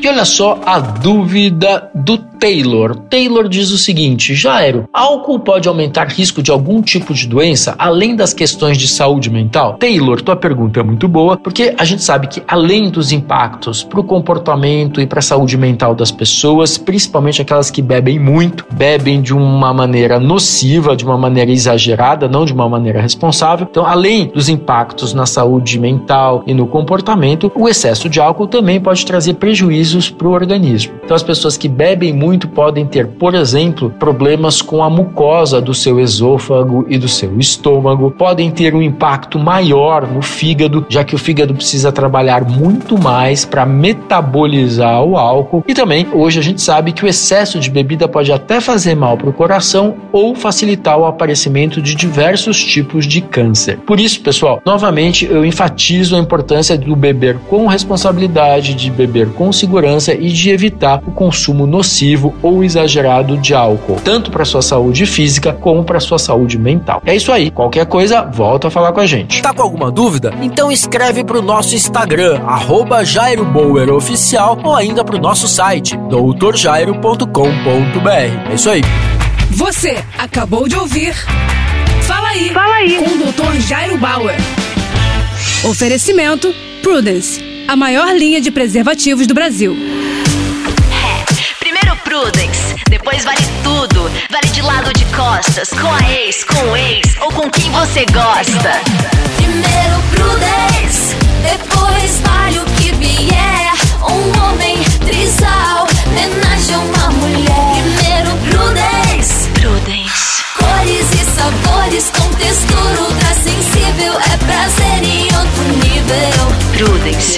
E olha só a dúvida do Taylor. Taylor diz o seguinte: Jairo, álcool pode aumentar risco de algum tipo de doença além das questões de saúde mental? Taylor, tua pergunta é muito boa, porque a gente sabe que além dos impactos para o comportamento e para a saúde mental das pessoas, principalmente aquelas que bebem muito, bebem de uma maneira nociva, de uma maneira exagerada, não de uma maneira responsável. Então, além dos impactos na saúde mental e no comportamento, o excesso de álcool também pode trazer prejuízos para o organismo. Então, as pessoas que bebem muito podem ter, por exemplo, problemas com a mucosa do seu esôfago e do seu estômago, podem ter um impacto maior no fígado, já que o fígado precisa trabalhar muito mais para metabolizar o álcool. E também, hoje a gente sabe que o excesso de bebida pode até fazer mal para o coração ou facilitar o aparecimento de diversos tipos de câncer. Por isso, pessoal, novamente eu enfatizo a importância do beber com responsabilidade, de beber com segurança e de evitar o consumo nocivo ou exagerado de álcool, tanto para sua saúde física como para sua saúde mental. É isso aí. Qualquer coisa, volta a falar com a gente. Tá com alguma dúvida? Então escreve pro nosso Instagram @jairoboweroficial ou ainda pro nosso site doutorjairo.com.br. É isso aí. Você acabou de ouvir Fala aí. Fala aí. Com o Dr. Jairo Bauer. Oferecimento Prudence, a maior linha de preservativos do Brasil. Prudence. Depois vale tudo. Vale de lado de costas, com a ex, com o ex ou com quem você gosta. Primeiro Prudence, depois vale o que vier. Um homem trisal, homenagem a uma mulher. Primeiro Prudence. Prudence. Cores e sabores com textura ultra sensível. É prazer em outro nível. Prudence,